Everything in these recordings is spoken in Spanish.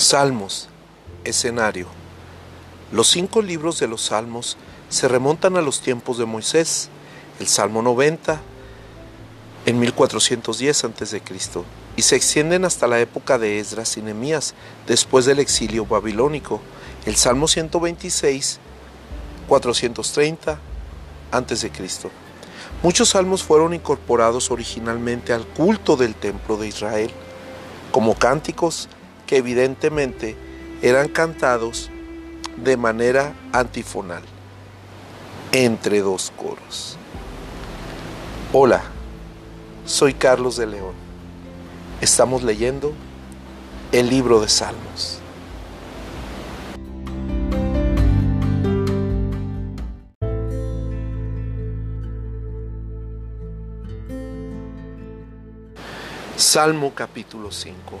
Salmos, escenario. Los cinco libros de los Salmos se remontan a los tiempos de Moisés, el Salmo 90 en 1410 a.C. y se extienden hasta la época de Esdras y Nehemías, después del exilio babilónico, el Salmo 126 430 a.C. Muchos salmos fueron incorporados originalmente al culto del templo de Israel, como cánticos que evidentemente eran cantados de manera antifonal, entre dos coros. Hola, soy Carlos de León. Estamos leyendo el libro de Salmos. Salmo capítulo 5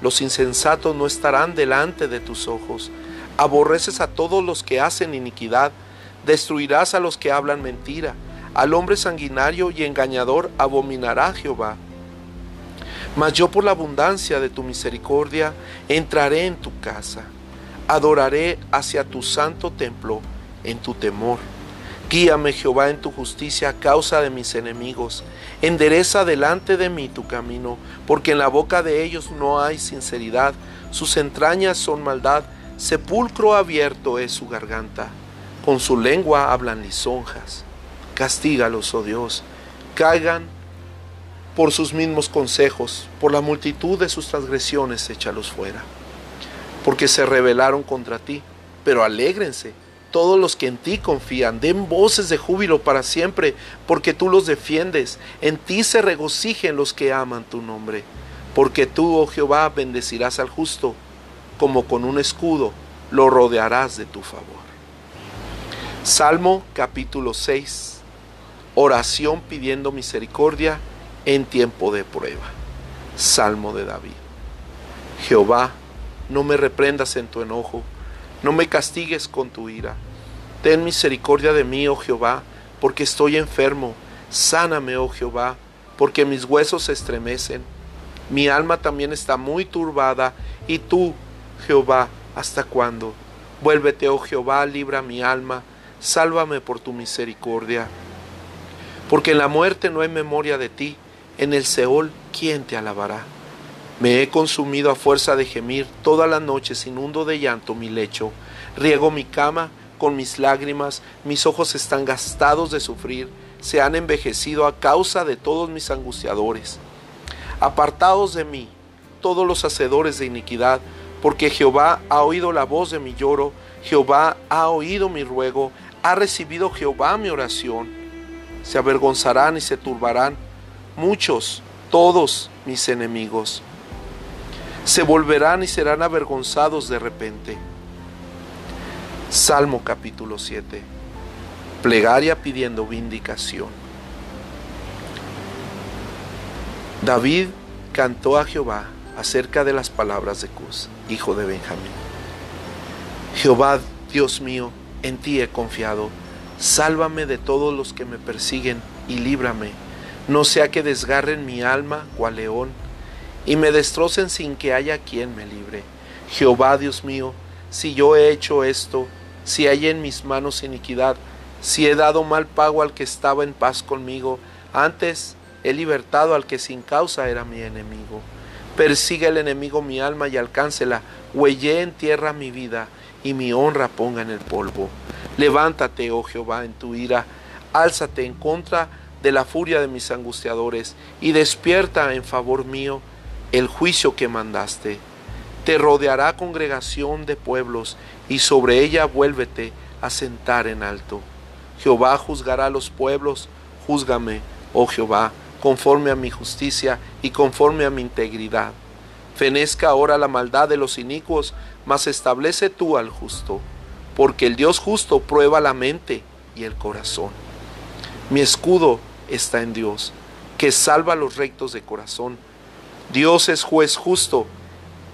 los insensatos no estarán delante de tus ojos. Aborreces a todos los que hacen iniquidad. Destruirás a los que hablan mentira. Al hombre sanguinario y engañador abominará Jehová. Mas yo por la abundancia de tu misericordia entraré en tu casa. Adoraré hacia tu santo templo en tu temor. Guíame Jehová en tu justicia a causa de mis enemigos. Endereza delante de mí tu camino, porque en la boca de ellos no hay sinceridad. Sus entrañas son maldad, sepulcro abierto es su garganta. Con su lengua hablan lisonjas. Castígalos, oh Dios. Caigan por sus mismos consejos, por la multitud de sus transgresiones, échalos fuera. Porque se rebelaron contra ti, pero alégrense todos los que en ti confían, den voces de júbilo para siempre, porque tú los defiendes. En ti se regocijen los que aman tu nombre, porque tú, oh Jehová, bendecirás al justo, como con un escudo lo rodearás de tu favor. Salmo capítulo 6. Oración pidiendo misericordia en tiempo de prueba. Salmo de David. Jehová, no me reprendas en tu enojo no me castigues con tu ira. Ten misericordia de mí, oh Jehová, porque estoy enfermo. Sáname, oh Jehová, porque mis huesos se estremecen. Mi alma también está muy turbada. Y tú, Jehová, ¿hasta cuándo? Vuélvete, oh Jehová, libra mi alma. Sálvame por tu misericordia. Porque en la muerte no hay memoria de ti. En el Seol, ¿quién te alabará? Me he consumido a fuerza de gemir, todas las noches inundo de llanto mi lecho, riego mi cama con mis lágrimas, mis ojos están gastados de sufrir, se han envejecido a causa de todos mis angustiadores. Apartaos de mí, todos los hacedores de iniquidad, porque Jehová ha oído la voz de mi lloro, Jehová ha oído mi ruego, ha recibido Jehová mi oración. Se avergonzarán y se turbarán muchos, todos mis enemigos se volverán y serán avergonzados de repente. Salmo capítulo 7. Plegaria pidiendo vindicación. David cantó a Jehová acerca de las palabras de Cus, hijo de Benjamín. Jehová, Dios mío, en ti he confiado. Sálvame de todos los que me persiguen y líbrame. No sea que desgarren mi alma cual león y me destrocen sin que haya quien me libre. Jehová Dios mío, si yo he hecho esto, si hay en mis manos iniquidad, si he dado mal pago al que estaba en paz conmigo, antes he libertado al que sin causa era mi enemigo. Persiga el enemigo mi alma y alcáncela, huelle en tierra mi vida y mi honra ponga en el polvo. Levántate, oh Jehová, en tu ira, álzate en contra de la furia de mis angustiadores y despierta en favor mío el juicio que mandaste. Te rodeará congregación de pueblos, y sobre ella vuélvete a sentar en alto. Jehová juzgará a los pueblos, júzgame, oh Jehová, conforme a mi justicia y conforme a mi integridad. Fenezca ahora la maldad de los inicuos, mas establece tú al justo. porque el Dios justo prueba la mente y el corazón. Mi escudo está en Dios, que salva los rectos de corazón. Dios es juez justo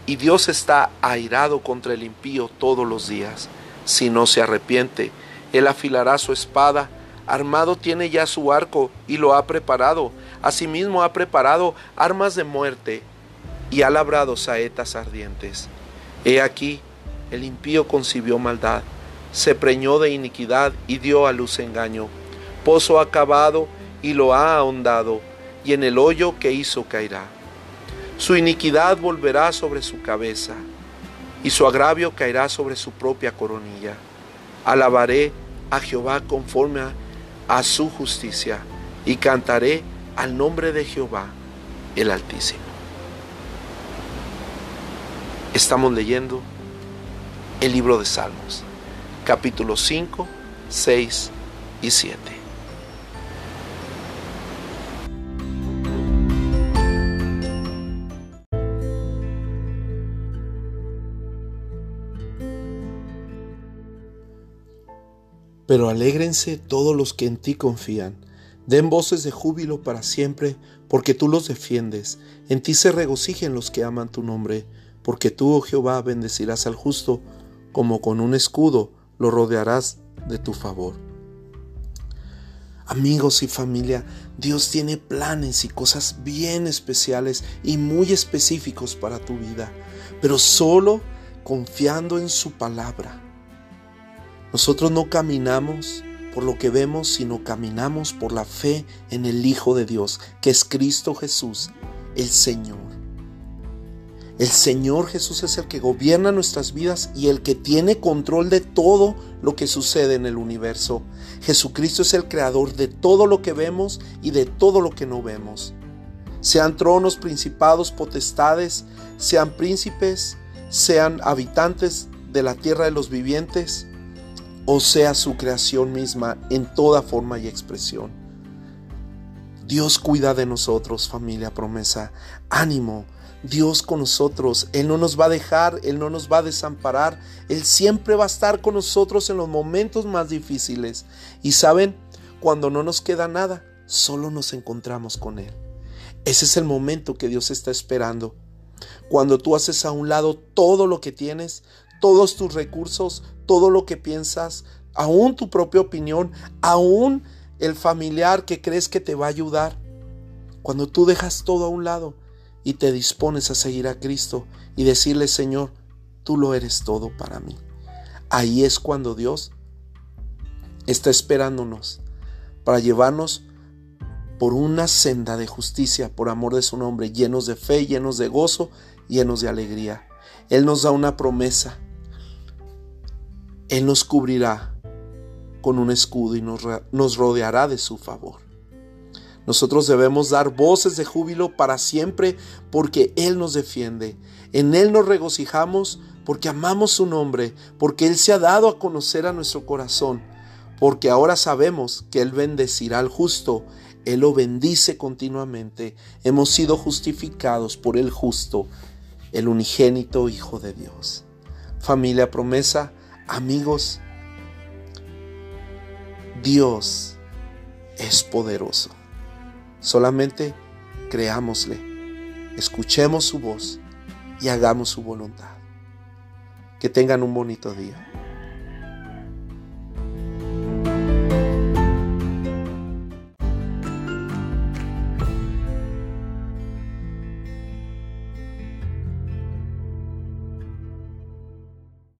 y Dios está airado contra el impío todos los días. Si no se arrepiente, Él afilará su espada, armado tiene ya su arco y lo ha preparado. Asimismo ha preparado armas de muerte y ha labrado saetas ardientes. He aquí, el impío concibió maldad, se preñó de iniquidad y dio a luz engaño. Pozo acabado y lo ha ahondado, y en el hoyo que hizo caerá. Su iniquidad volverá sobre su cabeza, y su agravio caerá sobre su propia coronilla. Alabaré a Jehová conforme a, su justicia, y cantaré al nombre de Jehová, el Altísimo. Estamos leyendo el libro de Salmos, capítulos 5, 6 y 7. Pero alégrense todos los que en ti confían. Den voces de júbilo para siempre, porque tú los defiendes. En ti se regocijen los que aman tu nombre, porque tú, oh Jehová, bendecirás al justo, como con un escudo lo rodearás de tu favor. Amigos y familia, Dios tiene planes y cosas bien especiales y muy específicos para tu vida, pero solo confiando en su palabra. Nosotros no caminamos por lo que vemos, sino caminamos por la fe en el Hijo de Dios, que es Cristo Jesús, el Señor. El Señor Jesús es el que gobierna nuestras vidas y el que tiene control de todo lo que sucede en el universo. Jesucristo es el creador de todo lo que vemos y de todo lo que no vemos. Sean tronos, principados, potestades, sean príncipes, sean habitantes de la tierra de los vivientes, o sea su creación misma en toda forma y expresión. Dios cuida de nosotros, familia promesa. Ánimo, Dios con nosotros. Él no nos va a dejar, Él no nos va a desamparar. Él siempre va a estar con nosotros en los momentos más difíciles. Y saben, cuando no nos queda nada, solo nos encontramos con Él. Ese es el momento que Dios está esperando. Cuando tú haces a un lado todo lo que tienes, todos tus recursos, todo lo que piensas, aún tu propia opinión, aún el familiar que crees que te va a ayudar. Cuando tú dejas todo a un lado y te dispones a seguir a Cristo y decirle, Señor, tú lo eres todo para mí. Ahí es cuando Dios está esperándonos para llevarnos por una senda de justicia, por amor de su nombre, llenos de fe, llenos de gozo, llenos de alegría. Él nos da una promesa él nos cubrirá con un escudo y nos, rodeará de su favor. Nosotros debemos dar voces de júbilo para siempre porque Él nos defiende. En Él nos regocijamos porque amamos su nombre, porque Él se ha dado a conocer a nuestro corazón, porque ahora sabemos que Él bendecirá al justo, Él lo bendice continuamente. Hemos sido justificados por el justo, el unigénito Hijo de Dios. Familia promesa, Amigos, Dios es poderoso. Solamente creámosle, escuchemos su voz y hagamos su voluntad. Que tengan un bonito día.